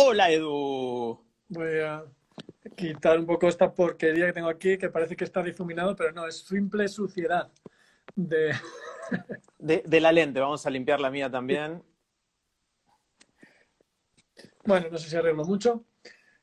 Hola Edu. voy a quitar un poco esta porquería que tengo aquí, que parece que está difuminado, pero no, es simple suciedad. De... De, de la lente, vamos a limpiar la mía también. Bueno, no sé si arreglo mucho.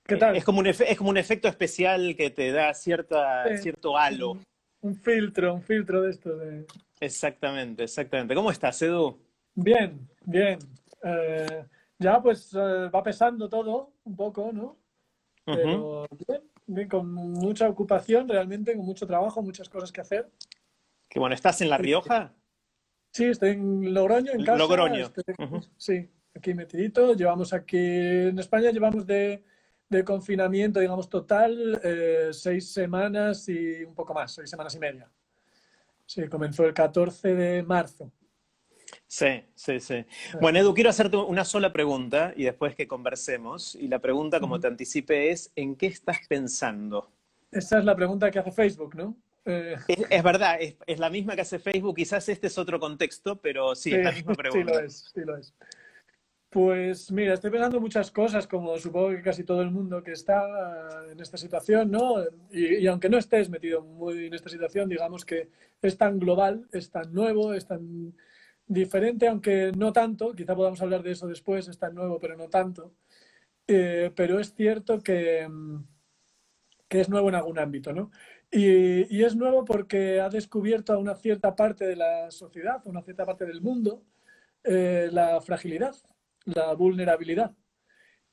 ¿Qué tal? Es como un, es como un efecto especial que te da cierta, cierto halo. Un filtro, un filtro de esto. De... Exactamente, exactamente. ¿Cómo estás, Edu? Bien, bien. Eh, ya pues eh, va pesando todo un poco, ¿no? Pero bien, bien, con mucha ocupación realmente, con mucho trabajo, muchas cosas que hacer. Que bueno, ¿estás en La Rioja? Sí, estoy en Logroño, en casa. Logroño. Estoy-. Sí, aquí metidito. Llevamos aquí, en España llevamos de, de confinamiento, digamos, total, eh, seis semanas y un poco más, seis semanas y media. Sí, comenzó el 14 de marzo. Sí, sí, sí. Bueno, Edu, quiero hacerte una sola pregunta y después que conversemos. Y la pregunta, como te anticipé, es ¿en qué estás pensando? Esa es la pregunta que hace Facebook, ¿no? Eh, Es, es verdad, es, es la misma que hace Facebook, quizás este es otro contexto, pero sí, es la misma Sí pregunta. lo es, sí lo es. Pues mira, estoy pensando muchas cosas, como supongo que casi todo el mundo que está en esta situación, ¿no? Y, y aunque no estés metido muy en esta situación, digamos que es tan global, es tan nuevo, es tan diferente, aunque no tanto, quizá podamos hablar de eso después, es tan nuevo, pero no tanto. Eh, pero es cierto que, mm, que es nuevo en algún ámbito, ¿no? Y, y es nuevo porque ha descubierto a una cierta parte de la sociedad, a una cierta parte del mundo, eh, la fragilidad, la vulnerabilidad.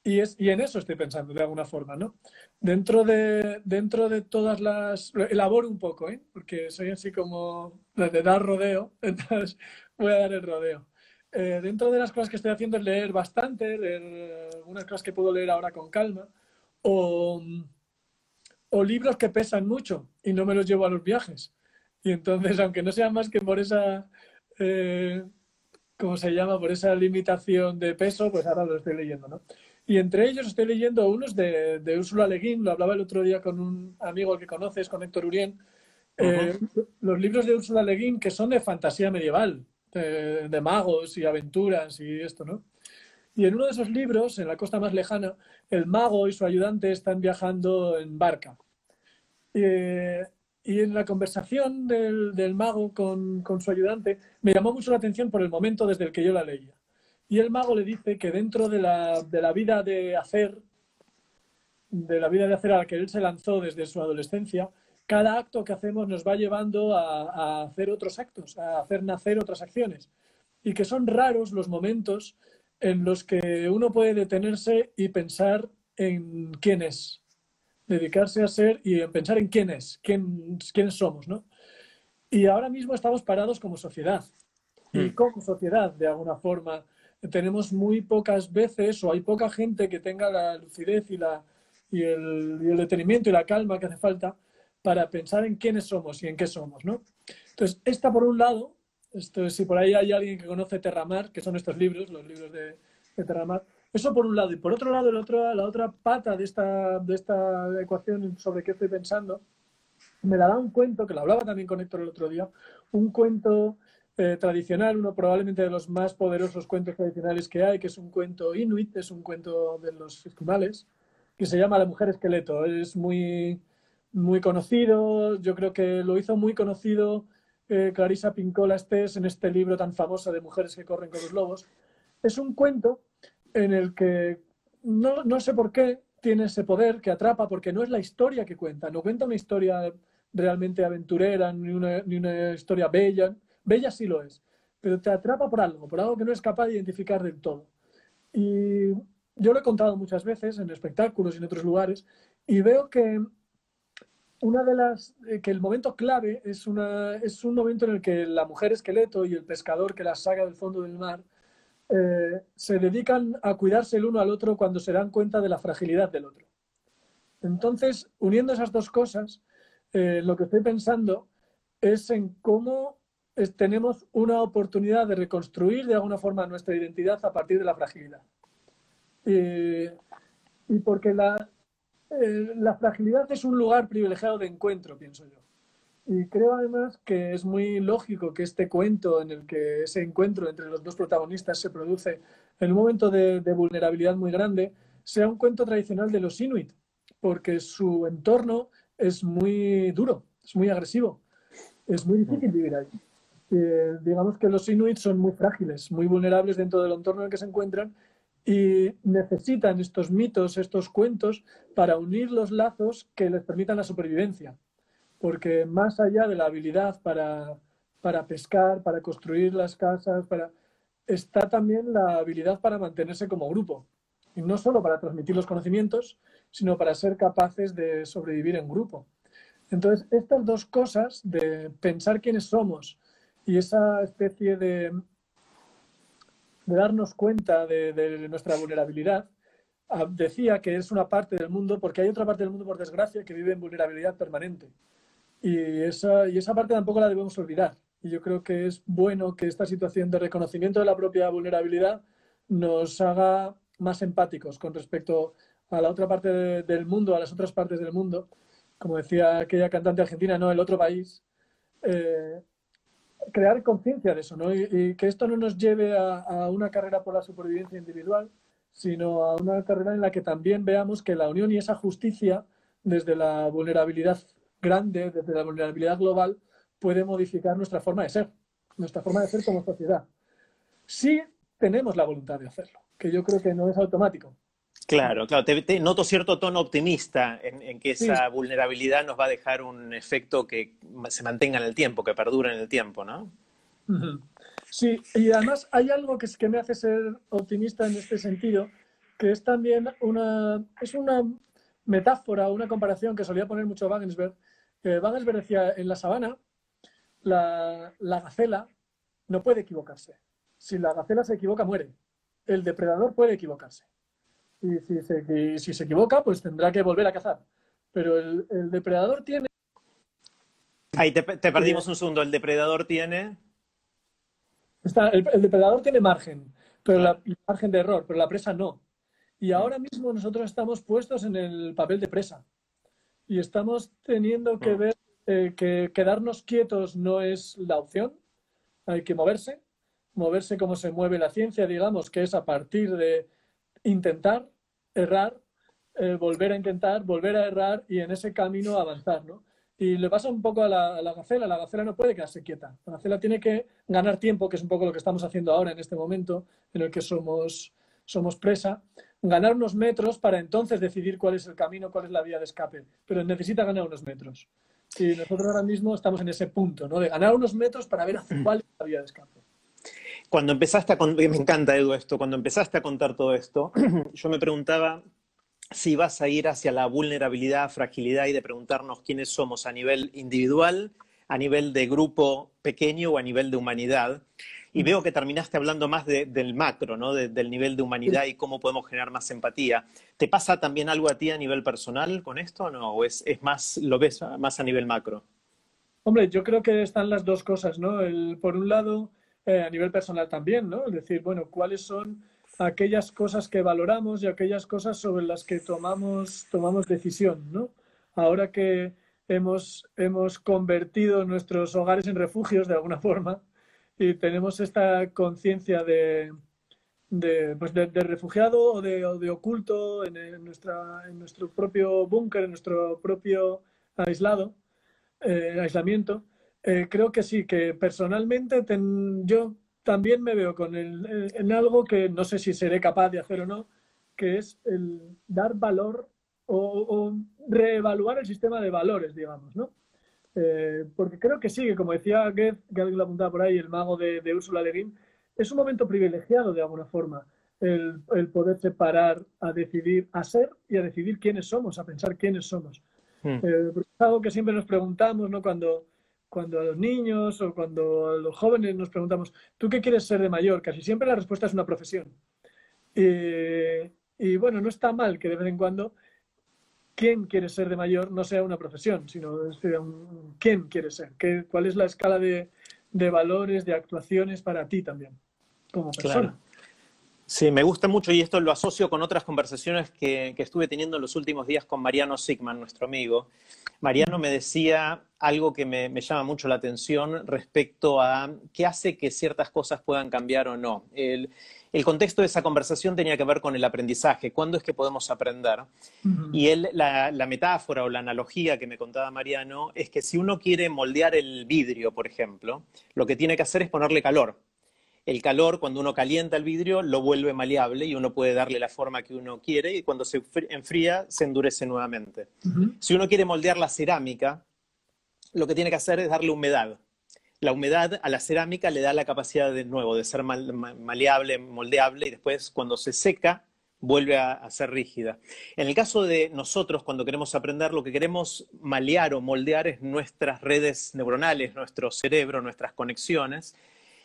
Y, es, y en eso estoy pensando de alguna forma, ¿no? Dentro de, dentro de todas las... Elaboro un poco, ¿eh? Porque soy así como de, de dar rodeo, entonces voy a dar el rodeo. Eh, dentro de las cosas que estoy haciendo es leer bastante, leer algunas cosas que puedo leer ahora con calma, o, o libros que pesan mucho y no me los llevo a los viajes. Y entonces, aunque no sea más que por esa... eh, ¿cómo se llama? Por esa limitación de peso, pues ahora lo estoy leyendo, ¿no? Y entre ellos estoy leyendo unos de, de Úrsula Le Guin, lo hablaba el otro día con un amigo que conoces, con Héctor Urien, eh, los libros de Úrsula Le Guin que son de fantasía medieval, de, de magos y aventuras y esto, ¿no? Y en uno de esos libros, en la costa más lejana, el mago y su ayudante están viajando en barca. Eh, y en la conversación del, mago con, con su ayudante, me llamó mucho la atención por el momento desde el que yo la leía. Y el mago le dice que dentro de la, de la vida de hacer, de la vida de hacer a la que él se lanzó desde su adolescencia, cada acto que hacemos nos va llevando a, a hacer otros actos, a hacer nacer otras acciones. Y que son raros los momentos en los que uno puede detenerse y pensar en quién es, dedicarse a ser y en pensar en quién es, quién, quiénes somos, ¿no? Y ahora mismo estamos parados como sociedad. Y Mm. como sociedad, de alguna forma, tenemos muy pocas veces o hay poca gente que tenga la lucidez y, la, y, el, y el detenimiento y la calma que hace falta para pensar en quiénes somos y en qué somos, ¿no? Entonces, esta por un lado, esto, si por ahí hay alguien que conoce Terramar, que son estos libros, los libros de, de Terramar, eso por un lado. Y por otro lado, el otro, la otra pata de esta, de esta ecuación sobre qué estoy pensando, me la da un cuento, que lo hablaba también con Héctor el otro día, un cuento eh, tradicional, uno probablemente de los más poderosos cuentos tradicionales que hay, que es un cuento inuit, es un cuento de los esquimales, que se llama La mujer esqueleto. Es muy, muy conocido, yo creo que lo hizo muy conocido eh, Clarisa Pincola Estés en este libro tan famoso de Mujeres que corren con los lobos. Es un cuento en el que no, no sé por qué tiene ese poder que atrapa, porque no es la historia que cuenta, no cuenta una historia realmente aventurera, ni una, ni una historia bella, bella sí lo es, pero te atrapa por algo, por algo que no es capaz de identificar del todo. Y yo lo he contado muchas veces en espectáculos y en otros lugares, y veo que una de las eh, que el momento clave es, una, es un momento en el que la mujer esqueleto y el pescador que la saca del fondo del mar eh, se dedican a cuidarse el uno al otro cuando se dan cuenta de la fragilidad del otro. Entonces, uniendo esas dos cosas, eh, lo que estoy pensando es en cómo tenemos una oportunidad de reconstruir de alguna forma nuestra identidad a partir de la fragilidad. y porque la, eh, la fragilidad es un lugar privilegiado de encuentro, pienso yo. Y creo además que es muy lógico que este cuento en el que ese encuentro entre los dos protagonistas se produce en un momento de, vulnerabilidad muy grande, sea un cuento tradicional de los inuit, porque su entorno es muy duro, es muy agresivo, es muy difícil vivir ahí. Eh, digamos que los inuit son muy frágiles, muy vulnerables dentro del entorno en el que se encuentran y necesitan estos mitos, estos cuentos, para unir los lazos que les permitan la supervivencia. Porque más allá de la habilidad para, para pescar, para construir las casas, para, está también la habilidad para mantenerse como grupo. Y no solo para transmitir los conocimientos, sino para ser capaces de sobrevivir en grupo. Entonces, estas dos cosas de pensar quiénes somos y esa especie de de darnos cuenta de, nuestra vulnerabilidad, ah, decía que es una parte del mundo, porque hay otra parte del mundo, por desgracia, que vive en vulnerabilidad permanente. Y esa, y esa parte tampoco la debemos olvidar. Y yo creo que es bueno que esta situación de reconocimiento de la propia vulnerabilidad nos haga más empáticos con respecto a la otra parte del mundo, a las otras partes del mundo. Como decía aquella cantante argentina, no, el otro país. Eh, crear conciencia de eso, ¿no? Y, que esto no nos lleve a, una carrera por la supervivencia individual, sino a una carrera en la que también veamos que la unión y esa justicia, desde la vulnerabilidad grande, desde la vulnerabilidad global, puede modificar nuestra forma de ser, nuestra forma de ser como sociedad. Si tenemos la voluntad de hacerlo, que yo creo que no es automático. Claro, claro. Te, noto cierto tono optimista en, que esa vulnerabilidad nos va a dejar un efecto que se mantenga en el tiempo, que perdure en el tiempo, ¿no? Sí, y además hay algo que, que me hace ser optimista en este sentido, que es también una, es una metáfora, una comparación que solía poner mucho Wagensberg. Eh, Wagensberg decía, en la sabana, la, la gacela no puede equivocarse. Si la gacela se equivoca, muere. El depredador puede equivocarse y si se, si se equivoca, pues tendrá que volver a cazar. Pero el, depredador tiene... Ahí te, perdimos un segundo. El depredador tiene... Está, el, depredador tiene margen, pero la, margen de error, pero la presa no. Y ahora mismo nosotros estamos puestos en el papel de presa. Y estamos teniendo que mm. ver eh, que quedarnos quietos no es la opción. Hay que moverse. Moverse como se mueve la ciencia, digamos, que es a partir de intentar, errar, eh, volver a intentar, volver a errar y en ese camino avanzar, ¿no? Y le pasa un poco a la, gacela, la gacela no puede quedarse quieta, la gacela tiene que ganar tiempo, que es un poco lo que estamos haciendo ahora en este momento en el que somos, somos presa, ganar unos metros para entonces decidir cuál es el camino, cuál es la vía de escape, pero necesita ganar unos metros. Y nosotros ahora mismo estamos en ese punto, ¿no? De ganar unos metros para ver cuál es la vía de escape cuando empezaste a contar, me encanta Edu esto, cuando empezaste a contar todo esto, yo me preguntaba si vas a ir hacia la vulnerabilidad, fragilidad y de preguntarnos quiénes somos a nivel individual, a nivel de grupo pequeño o a nivel de humanidad. Y veo que terminaste hablando más del macro, ¿no? del nivel de humanidad y cómo podemos generar más empatía. ¿Te pasa también algo a ti a nivel personal con esto no? ¿O es, es más, lo ves más a nivel macro? Hombre, yo creo que están las dos cosas, ¿no? por un lado, eh, a nivel personal también, ¿no? Es decir, bueno, cuáles son aquellas cosas que valoramos y aquellas cosas sobre las que tomamos, tomamos decisión, ¿no? Ahora que hemos, hemos convertido nuestros hogares en refugios de alguna forma y tenemos esta conciencia de, de, pues de, refugiado o de, de oculto en, nuestra, en nuestro propio búnker, en nuestro propio aislado, eh, aislamiento, eh, creo que sí, que personalmente yo también me veo con el, en algo que no sé si seré capaz de hacer o no, que es el dar valor o, reevaluar el sistema de valores, digamos, ¿no? Eh, porque creo que sí, que como decía Goethe, que alguien lo apuntaba por ahí, el mago de, de Ursula Le Guin, es un momento privilegiado de alguna forma el, el, poder separar a decidir a ser y a decidir quiénes somos, a pensar quiénes somos. Hmm. Eh, es algo que siempre nos preguntamos, ¿no? Cuando, cuando a los niños o cuando a los jóvenes nos preguntamos, ¿tú qué quieres ser de mayor? Casi siempre la respuesta es una profesión. y bueno, no está mal que de vez en cuando quién quiere ser de mayor no sea una profesión, sino sea un, quién quiere ser, ¿Qué, cuál es la escala de, de, valores, de actuaciones para ti también, como persona. Sí, me gusta mucho y esto lo asocio con otras conversaciones que, que, estuve teniendo en los últimos días con Mariano Sigman, nuestro amigo. Mariano me decía algo que me, me, llama mucho la atención respecto a qué hace que ciertas cosas puedan cambiar o no. El, el contexto de esa conversación tenía que ver con el aprendizaje, cuándo es que podemos aprender. Y él, la, la, metáfora o la analogía que me contaba Mariano es que si uno quiere moldear el vidrio, por ejemplo, lo que tiene que hacer es ponerle calor el calor, cuando uno calienta el vidrio, lo vuelve maleable y uno puede darle la forma que uno quiere y cuando se enfría, se endurece nuevamente. Si uno quiere moldear la cerámica, lo que tiene que hacer es darle humedad. La humedad a la cerámica le da la capacidad de nuevo de ser maleable, moldeable y después cuando se seca vuelve a, a, ser rígida. En el caso de nosotros, cuando queremos aprender, lo que queremos malear o moldear es nuestras redes neuronales, nuestro cerebro, nuestras conexiones,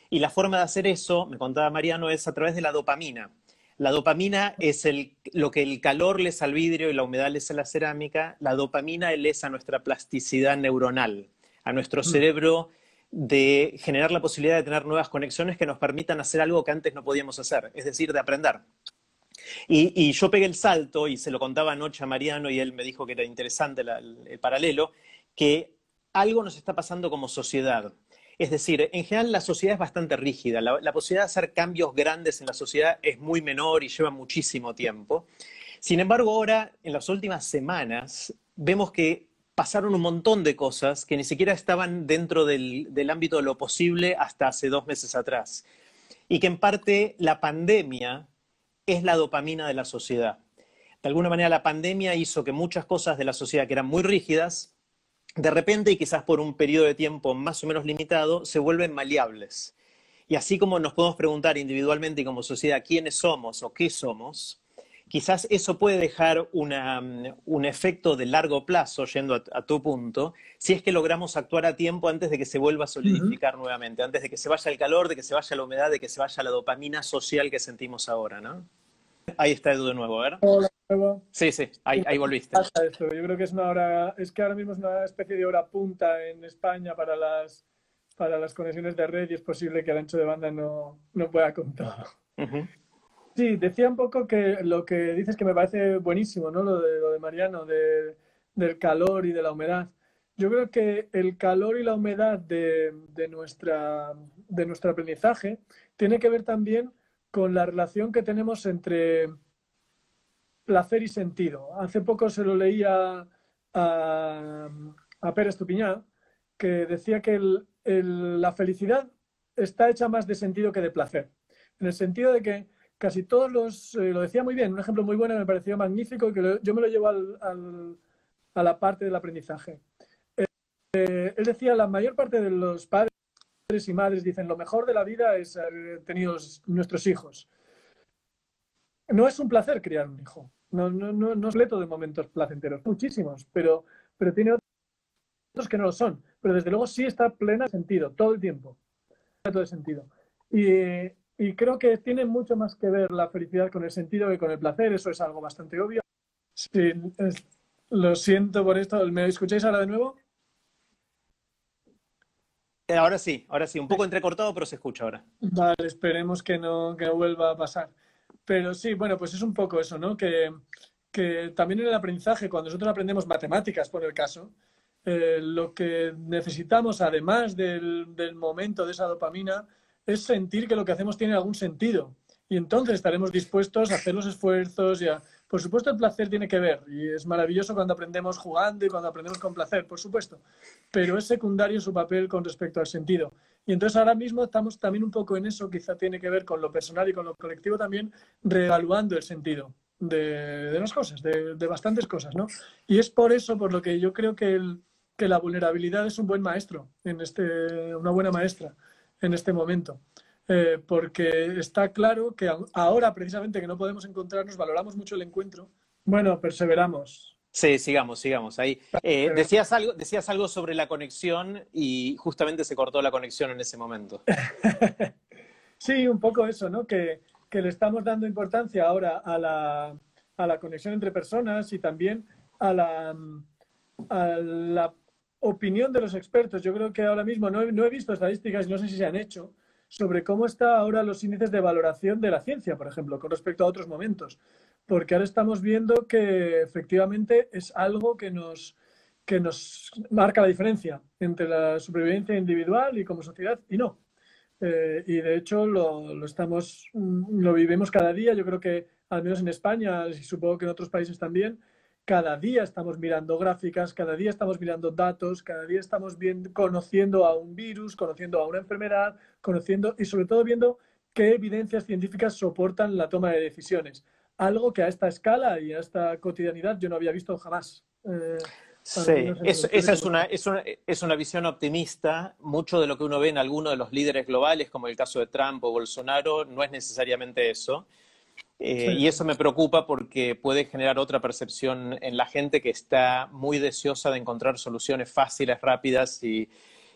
y la forma de hacer eso, me contaba Mariano, es a través de la dopamina. La dopamina es lo que el calor le es al vidrio y la humedad le es a la cerámica. La dopamina es a nuestra plasticidad neuronal, a nuestro mm. cerebro de generar la posibilidad de tener nuevas conexiones que nos permitan hacer algo que antes no podíamos hacer, es decir, de aprender. Y, y yo pegué el salto y se lo contaba anoche a Mariano y él me dijo que era interesante la, el, el paralelo, que algo nos está pasando como sociedad. Es decir, en general la sociedad es bastante rígida. La, posibilidad de hacer cambios grandes en la sociedad es muy menor y lleva muchísimo tiempo. Sin embargo, ahora, en las últimas semanas, vemos que pasaron un montón de cosas que ni siquiera estaban dentro del ámbito de lo posible hasta hace dos meses atrás. Y que en parte la pandemia es la dopamina de la sociedad. De alguna manera la pandemia hizo que muchas cosas de la sociedad que eran muy rígidas de repente y quizás por un periodo de tiempo más o menos limitado, se vuelven maleables. Y así como nos podemos preguntar individualmente y como sociedad quiénes somos o qué somos, quizás eso puede dejar una, un efecto de largo plazo, yendo a, a, tu punto, si es que logramos actuar a tiempo antes de que se vuelva a solidificar uh -huh. nuevamente, antes de que se vaya el calor, de que se vaya la humedad, de que se vaya la dopamina social que sentimos ahora, ¿no? Ahí está Edu de nuevo, a ver. Hola, nuevo. Sí, sí, ahí, ahí volviste. Pasa esto. Yo creo que es una hora, es que ahora mismo es una especie de hora punta en España para las, para las conexiones de red y es posible que el ancho de banda no, no pueda con todo. Uh -huh. Sí, decía un poco que lo que dices que me parece buenísimo, ¿no? Lo de, lo de Mariano, de, del calor y de la humedad. Yo creo que el calor y la humedad de, de, nuestra, de nuestro aprendizaje tiene que ver también con la relación que tenemos entre placer y sentido. Hace poco se lo leía a, a Pérez Tupiñá, que decía que la felicidad está hecha más de sentido que de placer. En el sentido de que casi todos los, eh, lo decía muy bien, un ejemplo muy bueno, me pareció magnífico, que yo me lo llevo al, a la parte del aprendizaje. Eh, él decía, la mayor parte de los padres y madres dicen lo mejor de la vida es haber tenido nuestros hijos. No es un placer criar un hijo. No, no, es leto de momentos placenteros, muchísimos, pero, pero tiene otros que no lo son. Pero desde luego sí está plena de sentido, todo el tiempo. Todo el sentido. Y, creo que tiene mucho más que ver la felicidad con el sentido que con el placer. Eso es algo bastante obvio. Sí, lo siento por esto. ¿Me escucháis ahora de nuevo? Eh, ahora sí, ahora sí, un poco entrecortado, pero se escucha ahora. Vale, esperemos que no, que no vuelva a pasar. Pero sí, bueno, pues es un poco eso, ¿no? Que, que también en el aprendizaje, cuando nosotros aprendemos matemáticas, por el caso, eh, lo que necesitamos, además del, del momento de esa dopamina, es sentir que lo que hacemos tiene algún sentido. Y entonces estaremos dispuestos a hacer los esfuerzos y a Por supuesto, el placer tiene que ver y es maravilloso cuando aprendemos jugando y cuando aprendemos con placer, por supuesto, pero es secundario su papel con respecto al sentido. Y entonces ahora mismo estamos también un poco en eso, quizá tiene que ver con lo personal y con lo colectivo también, reevaluando el sentido de, las cosas, de, bastantes cosas, ¿no? Y es por eso, por lo que yo creo que, que la vulnerabilidad es un buen maestro, en este, una buena maestra en este momento. Eh, porque está claro que ahora, precisamente, que no podemos encontrarnos, valoramos mucho el encuentro. Bueno, perseveramos. Sí, sigamos, sigamos. Ahí. Eh, decías, algo, decías algo sobre la conexión y justamente se cortó la conexión en ese momento. sí, un poco eso, ¿no? Que, que le estamos dando importancia ahora a la, a la conexión entre personas y también a la, a la opinión de los expertos. Yo creo que ahora mismo no he, no he visto estadísticas y no sé si se han hecho, sobre cómo están ahora los índices de valoración de la ciencia, por ejemplo, con respecto a otros momentos. Porque ahora estamos viendo que efectivamente es algo que nos, que nos marca la diferencia entre la supervivencia individual y como sociedad y no. Eh, y de hecho lo, lo, estamos, lo vivimos cada día. Yo creo que al menos en España y supongo que en otros países también, cada día estamos mirando gráficas, cada día estamos mirando datos, cada día estamos viendo, conociendo a un virus, conociendo a una enfermedad, conociendo y sobre todo viendo qué evidencias científicas soportan la toma de decisiones. Algo que a esta escala y a esta cotidianidad yo no había visto jamás. Eh, sí, esa es una, es, una, es una visión optimista. Mucho de lo que uno ve en algunos de los líderes globales, como el caso de Trump o Bolsonaro, no es necesariamente eso. Eh, y eso me preocupa porque puede generar otra percepción en la gente que está muy deseosa de encontrar soluciones fáciles, rápidas y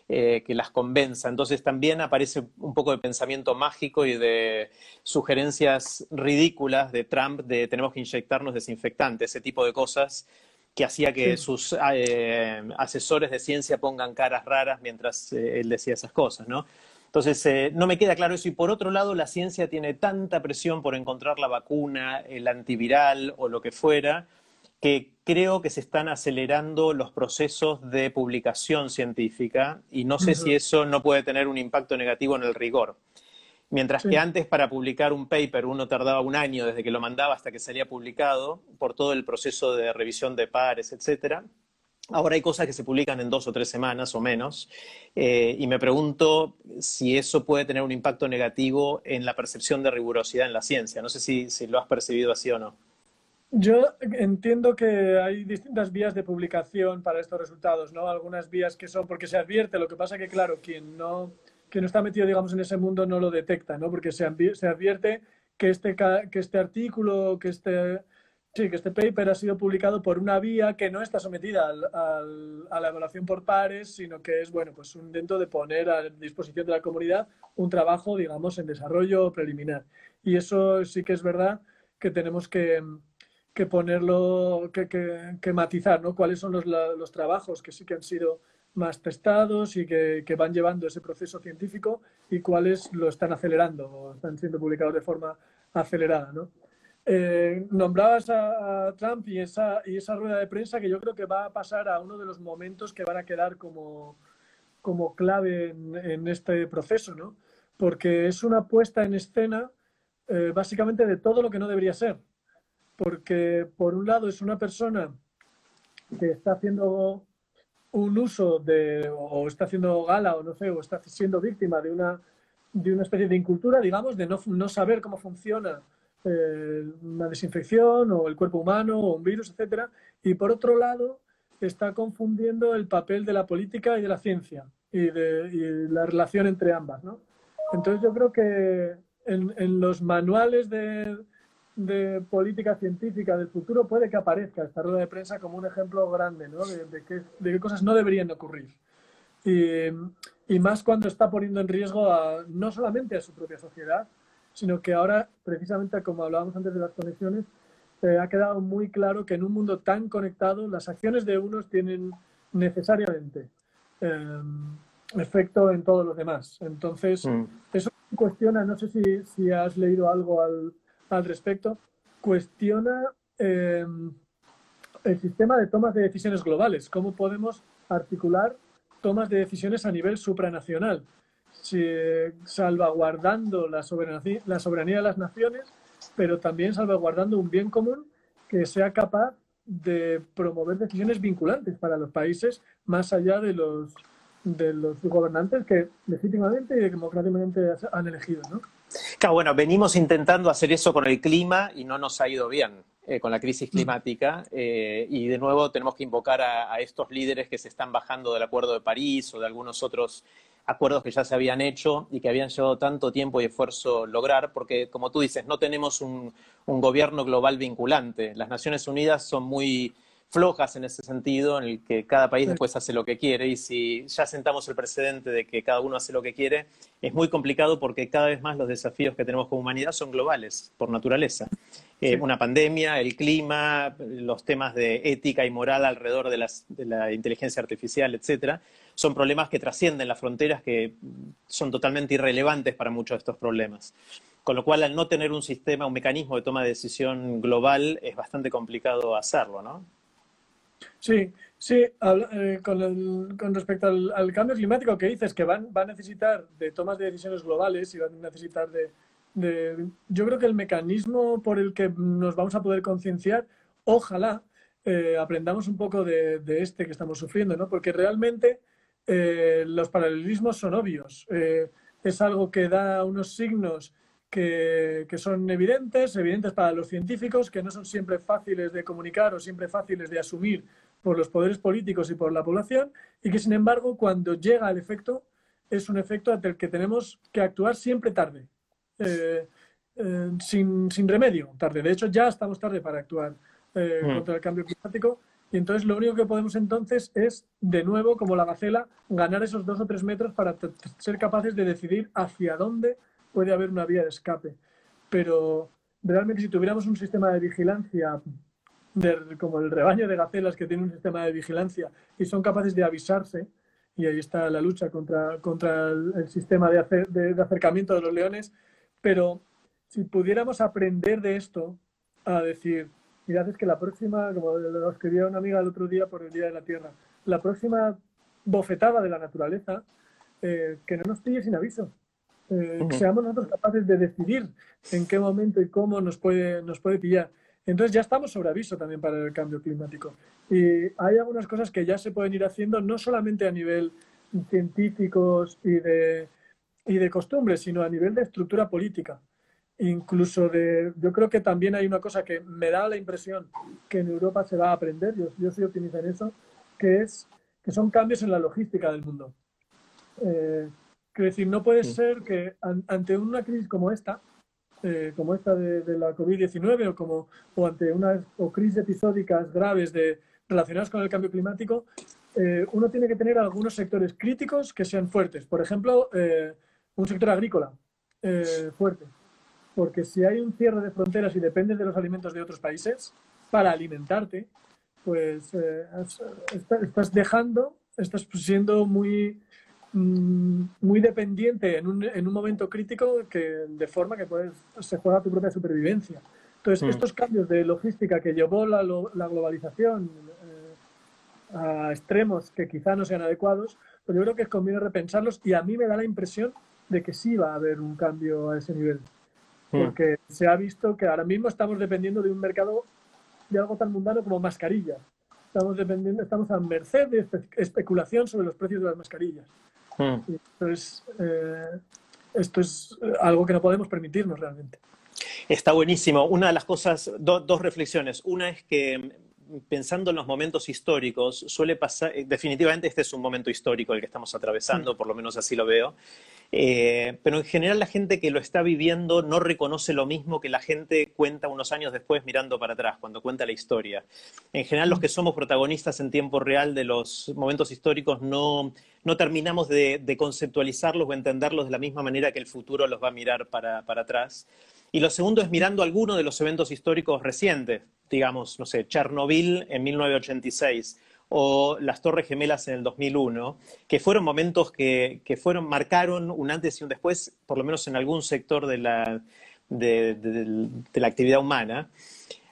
eh, que las convenza. Entonces también aparece un poco de pensamiento mágico y de sugerencias ridículas de Trump de tenemos que inyectarnos desinfectantes, ese tipo de cosas que hacía que sus eh, asesores de ciencia pongan caras raras mientras él decía esas cosas, ¿no? Entonces, eh, no me queda claro eso. Y por otro lado, la ciencia tiene tanta presión por encontrar la vacuna, el antiviral o lo que fuera, que creo que se están acelerando los procesos de publicación científica y no sé si eso no puede tener un impacto negativo en el rigor. Mientras que antes para publicar un paper uno tardaba un año desde que lo mandaba hasta que salía publicado por todo el proceso de revisión de pares, etcétera. Ahora hay cosas que se publican en dos o tres semanas o menos, eh, y me pregunto si eso puede tener un impacto negativo en la percepción de rigurosidad en la ciencia. No sé si, lo has percibido así o no. Yo entiendo que hay distintas vías de publicación para estos resultados, ¿no? Algunas vías que son porque se advierte, lo que pasa que, claro, quien no, quien no está metido, digamos, en ese mundo no lo detecta, ¿no? Porque se, se advierte que este, que este artículo, que este Sí, que este paper ha sido publicado por una vía que no está sometida a la evaluación por pares, sino que es bueno, pues un intento de poner a disposición de la comunidad un trabajo, digamos, en desarrollo preliminar. Y eso sí que es verdad que tenemos que, ponerlo, que, matizar, ¿no? Cuáles son los, trabajos que sí que han sido más testados y que, que, van llevando ese proceso científico y cuáles lo están acelerando o están siendo publicados de forma acelerada, ¿no? Eh, nombrabas a, Trump y esa, y esa rueda de prensa que yo creo que va a pasar a uno de los momentos que van a quedar como, clave en, este proceso, ¿no? Porque es una puesta en escena eh, básicamente de todo lo que no debería ser. Porque por un lado es una persona que está haciendo un uso de, o está haciendo gala, o no sé, o está siendo víctima de una, de una especie de incultura, digamos, de no, no saber cómo funciona eh, una desinfección o el cuerpo humano o un virus, etcétera, y por otro lado está confundiendo el papel de la política y de la ciencia y, de, la relación entre ambas, ¿no? Entonces yo creo que en, los manuales de, política científica del futuro puede que aparezca esta rueda de prensa como un ejemplo grande ¿no? de, qué, cosas no deberían ocurrir. Y, más cuando está poniendo en riesgo no solamente a su propia sociedad, sino que ahora, precisamente como hablábamos antes de las conexiones, eh, ha quedado muy claro que en un mundo tan conectado, las acciones de unos tienen necesariamente em, efecto en todos los demás. Entonces, mm. eso cuestiona, no sé si, si has leído algo al, al respecto, cuestiona em, el sistema de tomas de decisiones globales, cómo podemos articular tomas de decisiones a nivel supranacional salvaguardando la soberanía, la soberanía de las naciones, pero también salvaguardando un bien común que sea capaz de promover decisiones vinculantes para los países más allá de los, de los gobernantes que legítimamente y democráticamente han elegido, ¿no? Claro, bueno, venimos intentando hacer eso con el clima y no nos ha ido bien eh, con la crisis mm. climática eh, y de nuevo tenemos que invocar a, estos líderes que se están bajando del Acuerdo de París o de algunos otros acuerdos que ya se habían hecho y que habían llevado tanto tiempo y esfuerzo lograr, porque como tú dices, no tenemos un gobierno global vinculante. Las Naciones Unidas son muy flojas en ese sentido, en el que cada país después hace lo que quiere y si ya sentamos el precedente de que cada uno hace lo que quiere, es muy complicado porque cada vez más los desafíos que tenemos como humanidad son globales, por naturaleza. Eh, una pandemia, el clima, los temas de ética y moral alrededor de, de la inteligencia artificial, etcétera, son problemas que trascienden las fronteras, que son totalmente irrelevantes para muchos de estos problemas. Con lo cual, al no tener un sistema, un mecanismo de toma de decisión global, es bastante complicado hacerlo, ¿no? Sí, sí, eh, con, respecto al, cambio climático que dices, que van, va a necesitar de tomas de decisiones globales y van a necesitar de, Yo creo que el mecanismo por el que nos vamos a poder concienciar, ojalá eh, aprendamos un poco de, este que estamos sufriendo, ¿no? Porque realmente eh, los paralelismos son obvios. es algo que da unos signos que, que, son evidentes, evidentes para los científicos, que no son siempre fáciles de comunicar o siempre fáciles de asumir por los poderes políticos y por la población, y que sin embargo cuando llega el efecto es un efecto ante el que tenemos que actuar siempre tarde, eh, eh, sin, sin, remedio, tarde. De hecho, ya estamos tarde para actuar eh, mm. contra el cambio climático. Y entonces lo único que podemos entonces es, de nuevo, como la gacela, ganar esos dos o tres metros para ser capaces de decidir hacia dónde puede haber una vía de escape. Pero realmente si tuviéramos un sistema de vigilancia como el rebaño de gacelas que tiene un sistema de vigilancia y son capaces de avisarse, y ahí está la lucha contra, contra el, sistema de, acercamiento de los leones, pero si pudiéramos aprender de esto a decir, mirad, es que la próxima, como lo escribía una amiga el otro día por el Día de la Tierra, la próxima bofetada de la naturaleza, eh, que no nos pille sin aviso, eh, seamos nosotros capaces de decidir en qué momento y cómo nos puede, nos puede pillar. Entonces ya estamos sobre aviso también para el cambio climático. Y hay algunas cosas que ya se pueden ir haciendo, no solamente a nivel científicos y de, y de costumbres, sino a nivel de estructura política. Incluso de, yo creo que también hay una cosa que me da la impresión que en Europa se va a aprender, yo, yo soy optimista en eso, que es que son cambios en la logística del mundo. Eh, Quiero decir, no puede ser que ante una crisis como esta, eh, como esta de, la COVID-19 o, como, o ante unas o crisis episódicas graves de, relacionadas con el cambio climático, eh, uno tiene que tener algunos sectores críticos que sean fuertes. Por ejemplo, eh, un sector agrícola fuerte. Porque si hay un cierre de fronteras y dependes de los alimentos de otros países para alimentarte, pues estás dejando, estás siendo muy muy dependiente en un, en un, momento crítico que de forma que puedes, se juega tu propia supervivencia. Entonces, mm. estos cambios de logística que llevó la, la globalización eh, a extremos que quizá no sean adecuados, pues yo creo que conviene repensarlos y a mí me da la impresión de que sí va a haber un cambio a ese nivel. Mm. Porque se ha visto que ahora mismo estamos dependiendo de un mercado de algo tan mundano como mascarillas. Estamos, dependiendo, estamos a merced de especulación sobre los precios de las mascarillas. Hmm. Eh, esto es algo que no podemos permitirnos realmente. Está buenísimo. Una de las cosas, dos reflexiones. Una es que pensando en los momentos históricos, suele pasar, eh, definitivamente este es un momento histórico el que estamos atravesando, por lo menos así lo veo, eh, pero en general la gente que lo está viviendo no reconoce lo mismo que la gente cuenta unos años después mirando para atrás, cuando cuenta la historia. En general los que somos protagonistas en tiempo real de los momentos históricos no, no terminamos de, conceptualizarlos o entenderlos de la misma manera que el futuro los va a mirar para, para atrás. Y lo segundo es mirando alguno de los eventos históricos recientes, digamos, no sé, Chernobyl en 1986 o las Torres Gemelas en el 2001, que fueron momentos que, que fueron, marcaron un antes y un después, por lo menos en algún sector de la, de, la actividad humana.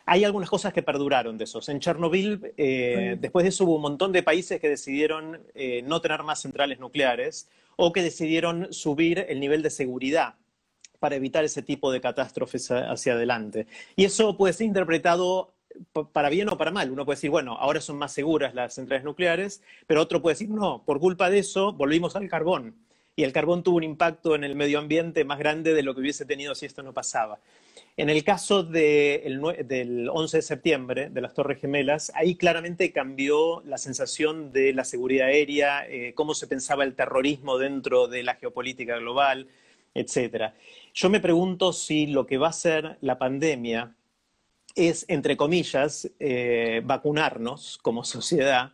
Hay algunas cosas que perduraron de esos. En Chernobyl, eh, después de eso hubo un montón de países que decidieron eh, no tener más centrales nucleares o que decidieron subir el nivel de seguridad para evitar ese tipo de catástrofes hacia adelante. Y eso puede ser interpretado para bien o para mal. Uno puede decir, bueno, ahora son más seguras las centrales nucleares, pero otro puede decir, no, por culpa de eso volvimos al carbón. Y el carbón tuvo un impacto en el medio ambiente más grande de lo que hubiese tenido si esto no pasaba. En el caso del 11 de septiembre, de las Torres Gemelas, ahí claramente cambió la sensación de la seguridad aérea, eh, cómo se pensaba el terrorismo dentro de la geopolítica global, etc. Yo me pregunto si lo que va a ser la pandemia es, entre comillas, eh, vacunarnos como sociedad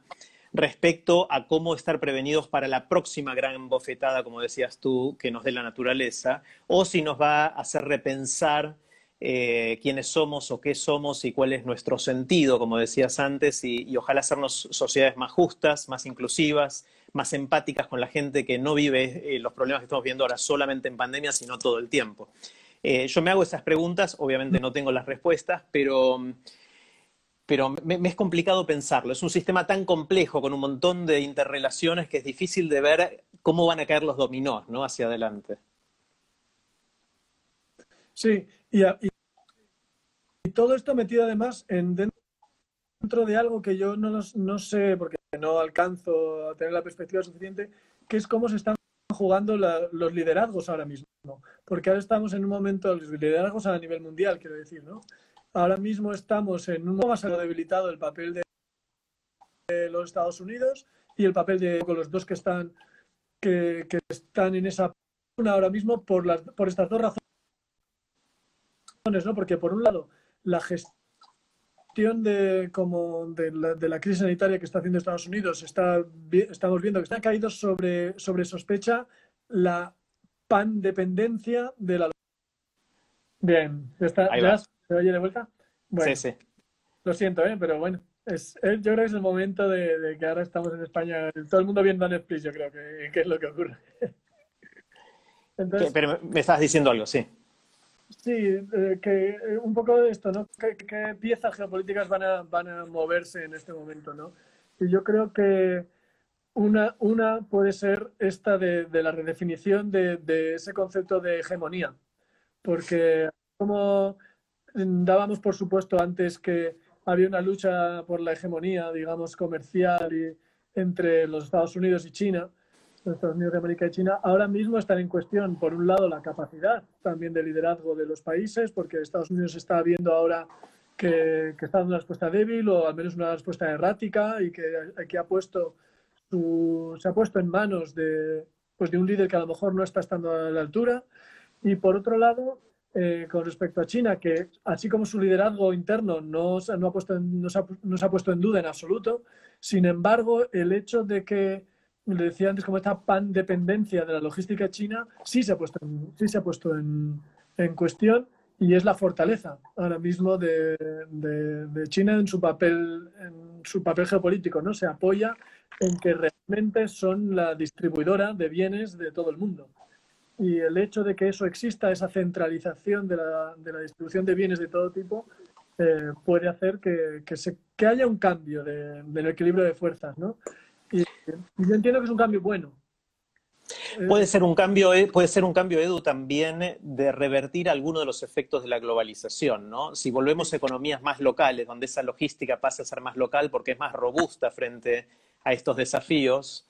respecto a cómo estar prevenidos para la próxima gran bofetada, como decías tú, que nos dé la naturaleza, o si nos va a hacer repensar eh, quiénes somos o qué somos y cuál es nuestro sentido, como decías antes, y, ojalá hacernos sociedades más justas, más inclusivas, más empáticas con la gente que no vive eh, los problemas que estamos viendo ahora solamente en pandemia, sino todo el tiempo. Eh, yo me hago esas preguntas, obviamente no tengo las respuestas, pero, pero me, es complicado pensarlo. Es un sistema tan complejo, con un montón de interrelaciones, que es difícil de ver cómo van a caer los dominós ¿no? hacia adelante. Sí, y, todo esto metido además en dentro de algo que yo no, no sé, porque no alcanzo a tener la perspectiva suficiente, que es cómo se están jugando los liderazgos ahora mismo. Porque ahora estamos en un momento, los liderazgos a nivel mundial, quiero decir, ¿no? Ahora mismo estamos en un más debilitado el papel de los Estados Unidos y el papel de los dos que están que, que están en esa ahora mismo por las por estas dos razones ¿no? Porque por un lado, la gestión de, como de, la, crisis sanitaria que está haciendo Estados Unidos, está, estamos viendo que está caído sobre, sobre sospecha la pandependencia de la... Bien, ¿está, ¿ya ¿se oye de vuelta? sí, sí. Lo siento, ¿eh? pero bueno. Es, yo creo que es el momento de, que ahora estamos en España, todo el mundo viendo Netflix, yo creo que, que es lo que ocurre. pero me estás diciendo algo, sí. Sí, eh, que eh, un poco de esto, ¿no? ¿Qué, piezas geopolíticas van a, van a moverse en este momento, ¿no? Y yo creo que una, una puede ser esta de, la redefinición de, ese concepto de hegemonía, porque como dábamos por supuesto antes que había una lucha por la hegemonía, digamos, comercial entre los Estados Unidos y China, Estados Unidos de América y China, ahora mismo están en cuestión, por un lado, la capacidad también de liderazgo de los países, porque Estados Unidos está viendo ahora que, está dando una respuesta débil o al menos una respuesta errática y que, que ha puesto se ha puesto en manos de, pues de un líder que a lo mejor no está estando a la altura. Y por otro lado, eh, con respecto a China, que así como su liderazgo interno no, no, ha puesto no, se no se ha puesto en duda en absoluto, sin embargo, el hecho de que le decía antes, como esta pan dependencia de la logística china sí se ha puesto en, sí se ha puesto en, en cuestión y es la fortaleza ahora mismo de, de, China en su papel en su papel geopolítico no se apoya en que realmente son la distribuidora de bienes de todo el mundo. Y el hecho de que eso exista esa centralización de la, de la distribución de bienes de todo tipo eh, puede hacer que, que, se, que haya un cambio del equilibrio de fuerzas no y, yo entiendo que es un cambio bueno. Puede ser un cambio, eh, puede ser un cambio, Edu, también de revertir algunos de los efectos de la globalización, ¿no? Si volvemos a economías más locales, donde esa logística pasa a ser más local porque es más robusta frente a estos desafíos,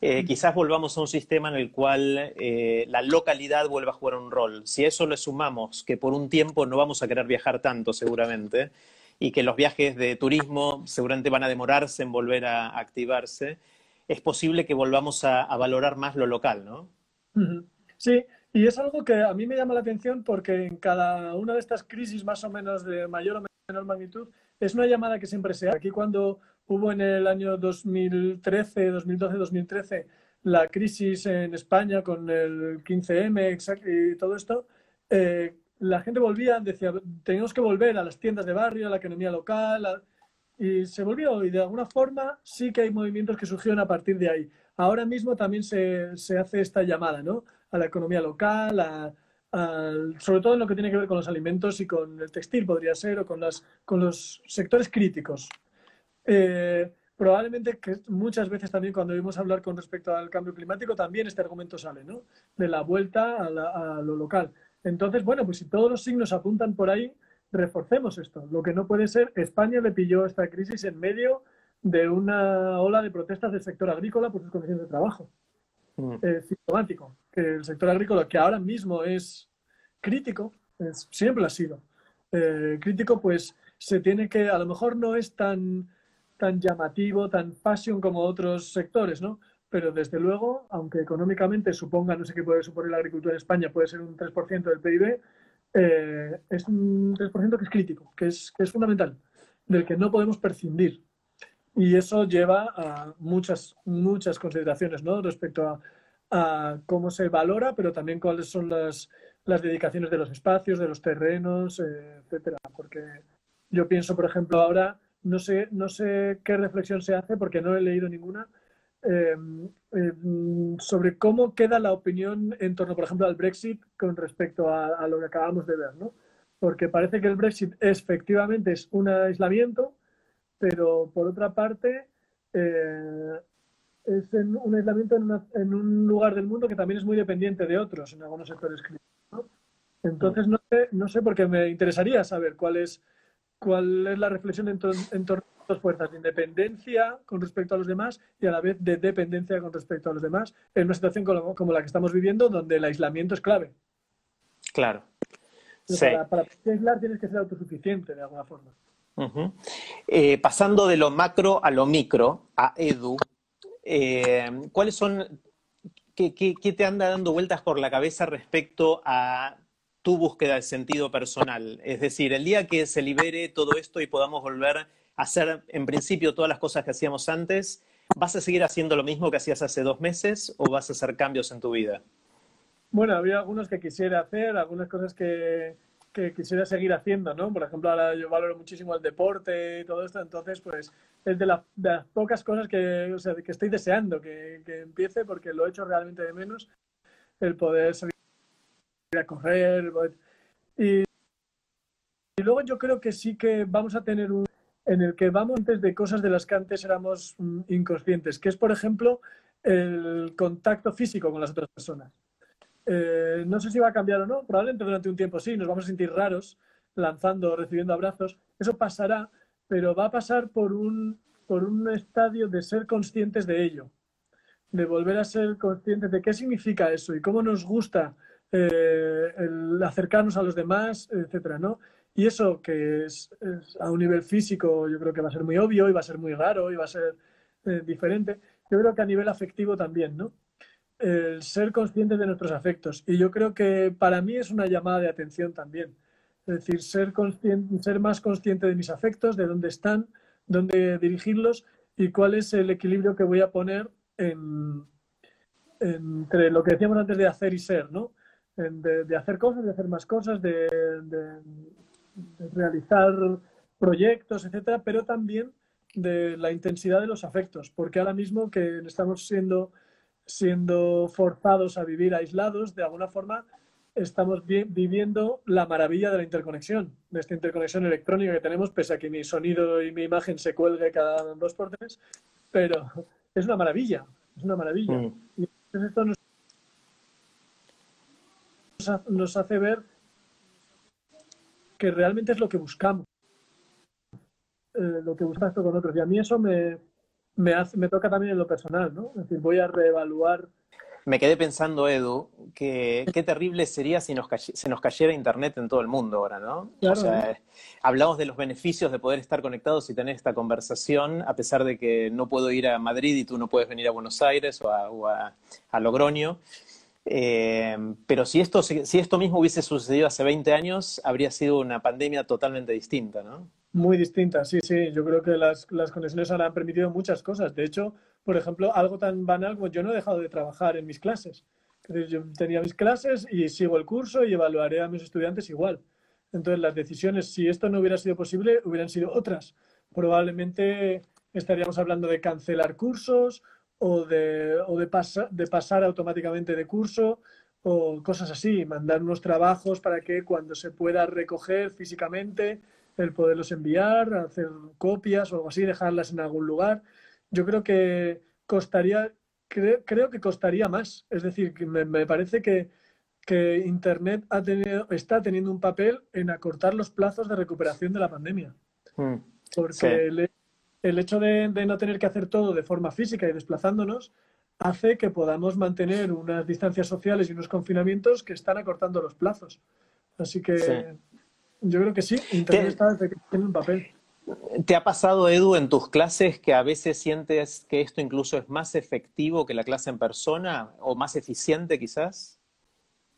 eh, quizás volvamos a un sistema en el cual eh, la localidad vuelva a jugar un rol. Si a eso le sumamos que por un tiempo no vamos a querer viajar tanto, seguramente, y que los viajes de turismo seguramente van a demorarse en volver a activarse, es posible que volvamos a, valorar más lo local, ¿no? Sí, y es algo que a mí me llama la atención porque en cada una de estas crisis más o menos de mayor o menor magnitud es una llamada que siempre se hace. Aquí cuando hubo en el año 2013, 2012, 2013 la crisis en España con el 15M y todo esto, eh, la gente volvía, decía, tenemos que volver a las tiendas de barrio, a la economía local, y se volvió, y de alguna forma sí que hay movimientos que surgieron a partir de ahí. Ahora mismo también se, se hace esta llamada, ¿no? A la economía local, a, sobre todo en lo que tiene que ver con los alimentos y con el textil, podría ser, o con, las, con los sectores críticos. Eh, probablemente que muchas veces también cuando oímos hablar con respecto al cambio climático, también este argumento sale, ¿no? De la vuelta a, a lo local. Entonces, bueno, pues si todos los signos apuntan por ahí, reforcemos esto. Lo que no puede ser, España le pilló esta crisis en medio de una ola de protestas del sector agrícola por sus condiciones de trabajo. Mm. Es sintomático que el sector agrícola, que ahora mismo es crítico, siempre ha sido eh, crítico, pues se tiene que, a lo mejor no es tan, tan llamativo, tan fashion como otros sectores, ¿no? Pero desde luego, aunque económicamente suponga, no sé qué puede suponer la agricultura en España, puede ser un 3% del PIB, eh, es un 3% que es crítico, que es, que es fundamental, del que no podemos prescindir. Y eso lleva a muchas, muchas consideraciones ¿no? respecto a, a, cómo se valora, pero también cuáles son las, las dedicaciones de los espacios, de los terrenos, eh, etcétera. Porque yo pienso, por ejemplo, ahora, no sé, no sé qué reflexión se hace, porque no he leído ninguna, em, em, sobre cómo queda la opinión en torno, por ejemplo, al Brexit con respecto a, lo que acabamos de ver, ¿no? Porque parece que el Brexit efectivamente es un aislamiento, pero por otra parte eh, es un aislamiento en, un lugar del mundo que también es muy dependiente de otros en algunos sectores críticos. Entonces no sé, no sé porque me interesaría saber cuál es, cuál es la reflexión en, torno a dos fuerzas de independencia con respecto a los demás y a la vez de dependencia con respecto a los demás en una situación como, la que estamos viviendo donde el aislamiento es clave. Claro. Para, para aislar tienes que ser autosuficiente de alguna forma. Eh, pasando de lo macro a lo micro, a Edu, eh, ¿cuáles son, qué, te anda dando vueltas por la cabeza respecto a tu búsqueda de sentido personal? Es decir, el día que se libere todo esto y podamos volver a hacer, en principio, todas las cosas que hacíamos antes, ¿vas a seguir haciendo lo mismo que hacías hace dos meses o vas a hacer cambios en tu vida? Bueno, había algunos que quisiera hacer, algunas cosas que, que quisiera seguir haciendo, ¿no? Por ejemplo, ahora yo valoro muchísimo el deporte y todo esto, entonces, pues, es de, las pocas cosas que, o sea, que estoy deseando que, que, empiece porque lo he hecho realmente de menos, el poder salir a correr. Y, y luego yo creo que sí que vamos a tener un en el que vamos antes de cosas de las que antes éramos mm, inconscientes, que es, por ejemplo, el contacto físico con las otras personas. Eh, no sé si va a cambiar o no, probablemente durante un tiempo sí, nos vamos a sentir raros lanzando, recibiendo abrazos. Eso pasará, pero va a pasar por un, por un estadio de ser conscientes de ello, de volver a ser conscientes de qué significa eso y cómo nos gusta eh, el acercarnos a los demás, etcétera, ¿no? Y eso que es, a un nivel físico, yo creo que va a ser muy obvio y va a ser muy raro y va a ser eh, diferente. Yo creo que a nivel afectivo también, ¿no? el ser conscientes de nuestros afectos. Y yo creo que para mí es una llamada de atención también. Es decir, consciente, ser más consciente de mis afectos, de dónde están, dónde dirigirlos y cuál es el equilibrio que voy a poner entre lo que decíamos antes de hacer y ser, ¿no? De, hacer cosas, de hacer más cosas, de, de realizar proyectos, etcétera, pero también de la intensidad de los afectos, porque ahora mismo que estamos siendo siendo forzados a vivir aislados, de alguna forma estamos viviendo la maravilla de la interconexión, de esta interconexión electrónica que tenemos, pese a que mi sonido y mi imagen se cuelgue cada dos por tres, pero es una maravilla, es una maravilla. Mm. Y esto nos, hace ver que realmente es lo que buscamos, eh, lo que buscamos con otros. Y a mí eso me, me, me toca también en lo personal, ¿no? Es decir, voy a reevaluar. Me quedé pensando, Edu, que qué terrible sería si nos se nos cayera Internet en todo el mundo ahora, ¿no? o sea, hablamos de los beneficios de poder estar conectados y tener esta conversación, a pesar de que no puedo ir a Madrid y tú no puedes venir a Buenos Aires o a, a, Logroño. Eh, pero si esto, si esto mismo hubiese sucedido hace 20 años, habría sido una pandemia totalmente distinta, ¿no? Muy distinta, sí, sí. Yo creo que las, las conexiones ahora han permitido muchas cosas. De hecho, por ejemplo, algo tan banal como yo no he dejado de trabajar en mis clases. Yo tenía mis clases y sigo el curso y evaluaré a mis estudiantes igual. Entonces, las decisiones, si esto no hubiera sido posible, hubieran sido otras. Probablemente estaríamos hablando de cancelar cursos o de, o de, de pasar automáticamente de curso o cosas así, mandar unos trabajos para que cuando se pueda recoger físicamente el poderlos enviar, hacer copias o algo así, dejarlas en algún lugar. Yo creo que costaría, creo que costaría más. Es decir, que me, parece que, que Internet ha tenido, está teniendo un papel en acortar los plazos de recuperación de la pandemia. Mm, Porque el, hecho de, no tener que hacer todo de forma física y desplazándonos hace que podamos mantener unas distancias sociales y unos confinamientos que están acortando los plazos. Así que yo creo que sí, Internet está teniendo un papel. ¿Te ha pasado, Edu, en tus clases que a veces sientes que esto incluso es más efectivo que la clase en persona o más eficiente quizás?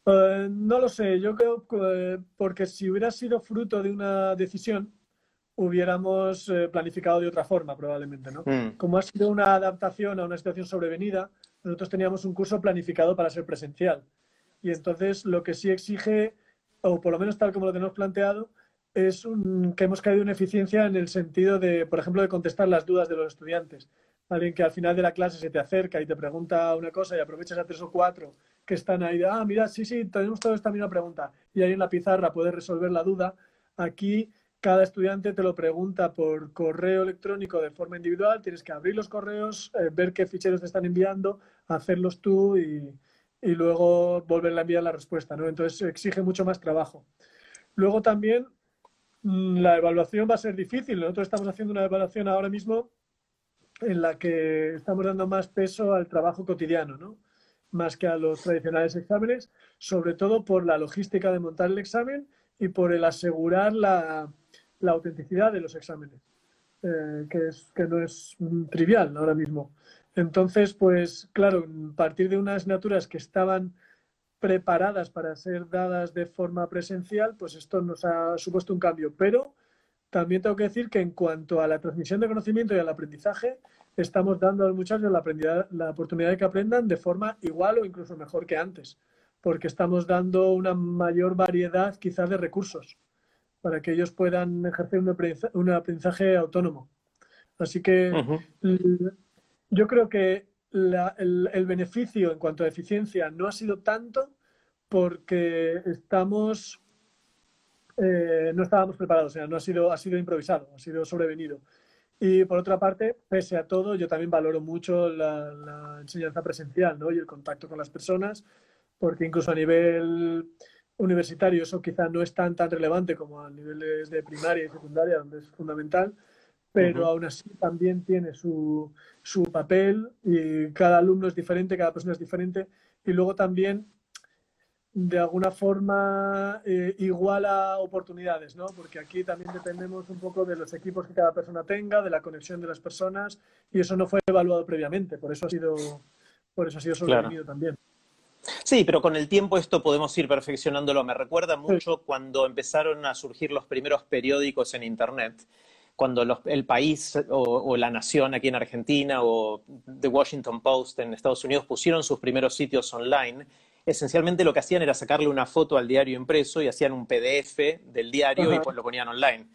Eh, no lo sé, yo creo que porque si hubiera sido fruto de una decisión, hubiéramos eh, planificado de otra forma probablemente, ¿no? Mm. Como ha sido una adaptación a una situación sobrevenida, nosotros teníamos un curso planificado para ser presencial. Y entonces lo que sí exige, o por lo menos tal como lo tenemos planteado, es que hemos caído en eficiencia en el sentido de, por ejemplo, de contestar las dudas de los estudiantes. Alguien que al final de la clase se te acerca y te pregunta una cosa y aprovechas a tres o cuatro que están ahí, ah, mira, sí, sí, tenemos toda esta misma pregunta. Y ahí en la pizarra puedes resolver la duda. Aquí cada estudiante te lo pregunta por correo electrónico de forma individual, tienes que abrir los correos, eh, ver qué ficheros te están enviando, hacerlos tú y, y luego volver a enviar la respuesta, ¿no? Entonces exige mucho más trabajo. Luego también mm, la evaluación va a ser difícil. Nosotros estamos haciendo una evaluación ahora mismo en la que estamos dando más peso al trabajo cotidiano, ¿no? más que a los tradicionales exámenes, sobre todo por la logística de montar el examen y por el asegurar la, autenticidad de los exámenes, eh, que, es, que no es trivial ahora mismo. Entonces, pues claro, a partir de unas asignaturas que estaban preparadas para ser dadas de forma presencial, pues esto nos ha supuesto un cambio. Pero también tengo que decir que en cuanto a la transmisión de conocimiento y al aprendizaje, estamos dando a los muchachos la, la oportunidad de que aprendan de forma igual o incluso mejor que antes, porque estamos dando una mayor variedad quizás de recursos para que ellos puedan ejercer un aprendizaje, autónomo. Así que yo creo que el, beneficio en cuanto a eficiencia no ha sido tanto porque estamos eh, no estábamos preparados, o sea, no ha sido, ha sido improvisado, ha sido sobrevenido. Y por otra parte, pese a todo, yo también valoro mucho la, enseñanza presencial ¿no? y el contacto con las personas, porque incluso a nivel universitario eso quizá no es tan, tan relevante como a niveles de primaria y secundaria, donde es fundamental, pero aún así también tiene su, su papel y cada alumno es diferente, cada persona es diferente. Y luego también de alguna forma eh, iguala oportunidades, ¿no? Porque aquí también dependemos un poco de los equipos que cada persona tenga, de la conexión de las personas, y eso no fue evaluado previamente, por eso ha sido, por eso ha sido sobrevenido también. Sí, pero con el tiempo esto podemos ir perfeccionándolo. Me recuerda mucho cuando empezaron a surgir los primeros periódicos en Internet, cuando el país o, o, la nación aquí en Argentina o The Washington Post en Estados Unidos pusieron sus primeros sitios online esencialmente lo que hacían era sacarle una foto al diario impreso y hacían un PDF del diario y pues lo ponían online.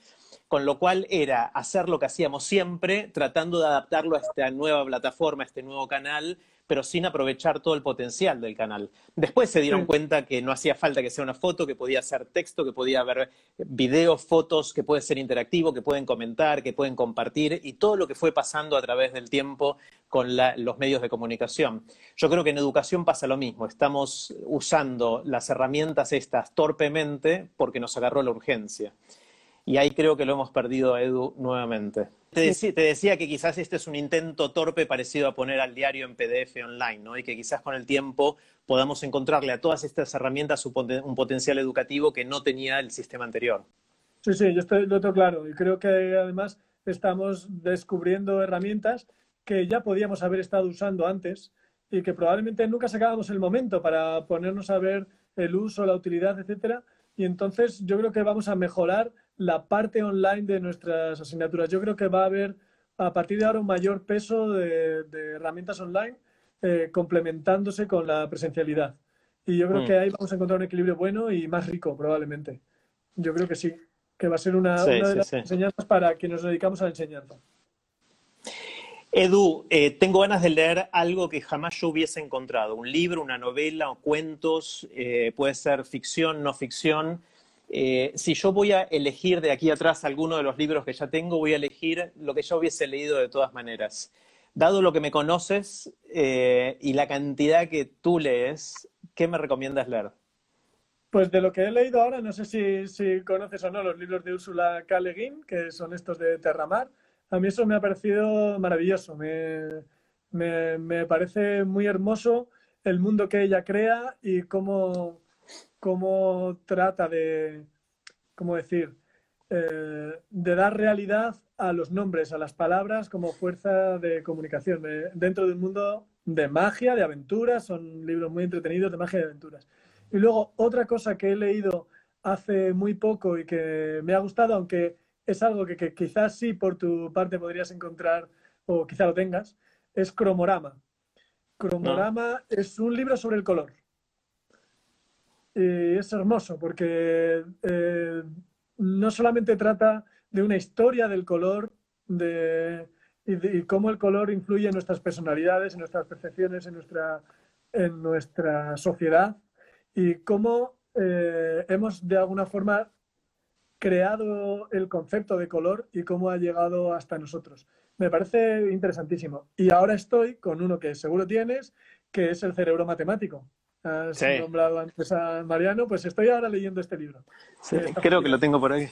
Con lo cual era hacer lo que hacíamos siempre, tratando de adaptarlo a esta nueva plataforma, a este nuevo canal, pero sin aprovechar todo el potencial del canal. Después se dieron cuenta que no hacía falta que sea una foto, que podía ser texto, que podía haber videos, fotos, que puede ser interactivo, que pueden comentar, que pueden compartir y todo lo que fue pasando a través del tiempo con los medios de comunicación. Yo creo que en educación pasa lo mismo. Estamos usando las herramientas estas torpemente porque nos agarró la urgencia. Y ahí creo que lo hemos perdido, Edu, nuevamente. Te, decía que quizás este es un intento torpe parecido a poner al diario en PDF online, ¿no? Y que quizás con el tiempo podamos encontrarle a todas estas herramientas un potencial educativo que no tenía el sistema anterior. Sí, sí, yo estoy, lo tengo claro. Y creo que además estamos descubriendo herramientas que ya podíamos haber estado usando antes y que probablemente nunca sacábamos el momento para ponernos a ver el uso, la utilidad, etcétera. Y entonces yo creo que vamos a mejorar la parte online de nuestras asignaturas. Yo creo que va a haber a partir de ahora un mayor peso de, herramientas online eh, complementándose con la presencialidad. Y yo creo mm. que ahí vamos a encontrar un equilibrio bueno y más rico, probablemente. Yo creo que sí, que va a ser una, de las enseñanzas para quienes nos dedicamos a la enseñanza. Edu, eh, tengo ganas de leer algo que jamás yo hubiese encontrado, un libro, una novela o cuentos, eh, puede ser ficción, no ficción, eh, si yo voy a elegir de aquí atrás alguno de los libros que ya tengo, voy a elegir lo que yo hubiese leído de todas maneras. Dado lo que me conoces eh, y la cantidad que tú lees, ¿qué me recomiendas leer? Pues de lo que he leído ahora, no sé si, si conoces o no los libros de Úrsula K. Le Guin, que son estos de Terramar. A mí eso me ha parecido maravilloso. Me, me, me parece muy hermoso el mundo que ella crea y cómo, cómo trata de, ¿cómo decir?, eh, de dar realidad a los nombres, a las palabras como fuerza de comunicación dentro del mundo de magia, de aventuras. Son libros muy entretenidos de magia y de aventuras. Y luego otra cosa que he leído hace muy poco y que me ha gustado, aunque es algo que, que quizás sí por tu parte podrías encontrar o quizá lo tengas, es Cromorama. Cromorama es un libro sobre el color. Y es hermoso porque eh, no solamente trata de una historia del color de, y, cómo el color influye en nuestras personalidades, en nuestras percepciones, en nuestra, en nuestra sociedad y cómo eh, hemos de alguna forma creado el concepto de color y cómo ha llegado hasta nosotros. Me parece interesantísimo. Y ahora estoy con uno que seguro tienes, que es el cerebro matemático. Has Sí. nombrado antes a Mariano, pues estoy ahora leyendo este libro. Sí, creo que lo tengo por aquí.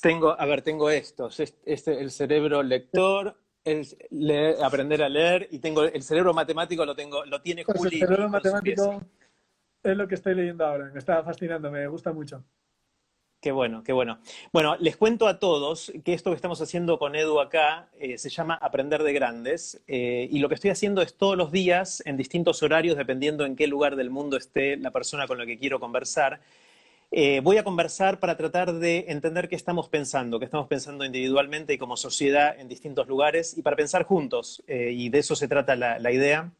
Tengo, a ver, tengo estos. Es- Este, el cerebro lector, el leer- aprender a leer, y tengo el cerebro matemático, lo tengo, lo tiene Pues el Juli. cerebro con su matemático es lo que estoy leyendo ahora. Me está fascinando, me gusta mucho. Qué bueno, qué bueno. Bueno, les cuento a todos que esto que estamos haciendo con Edu acá eh, se llama Aprender de Grandes eh, y lo que estoy haciendo es todos los días en distintos horarios, dependiendo en qué lugar del mundo esté la persona con la que quiero conversar. eh, voy a conversar para tratar de entender qué estamos pensando, qué estamos pensando individualmente y como sociedad en distintos lugares y para pensar juntos. y de eso se trata la, la idea.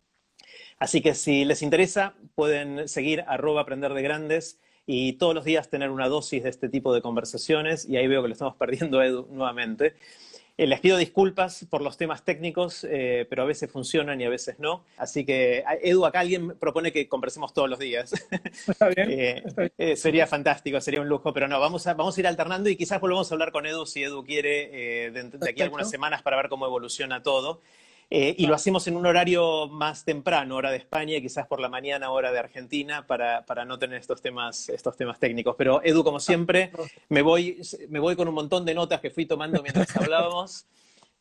Así que si les interesa, pueden seguir arroba aprender de grandes y todos los días tener una dosis de este tipo de conversaciones. Y ahí veo que lo estamos perdiendo Edu nuevamente. Eh, les pido disculpas por los temas técnicos, eh, pero a veces funcionan y a veces no. Así que, a- Edu, acá alguien propone que conversemos todos los días. Está bien. Eh, está bien. eh, sería fantástico, sería un lujo, pero no, vamos a, vamos a ir alternando y quizás volvamos a hablar con Edu si Edu quiere de, de aquí a algunas semanas para ver cómo evoluciona todo. Eh, y lo hacemos en un horario más temprano, hora de España, quizás por la mañana, hora de Argentina, para, para no tener estos temas, estos temas técnicos. Pero Edu, como siempre, me voy, me voy con un montón de notas que fui tomando mientras hablábamos.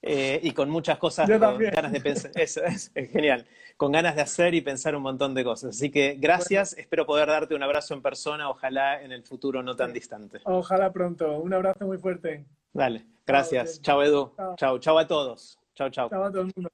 eh, y con muchas cosas, Yo con ganas de pensar. Eso es, es genial. Con ganas de hacer y pensar un montón de cosas. Así que gracias. Espero poder darte un abrazo en persona, ojalá en el futuro no tan distante. Ojalá pronto. Un abrazo muy fuerte. Dale, gracias. Chao, Edu. Chao. Chao, chao a todos. Ciao ciao. Ciao ad ognuno.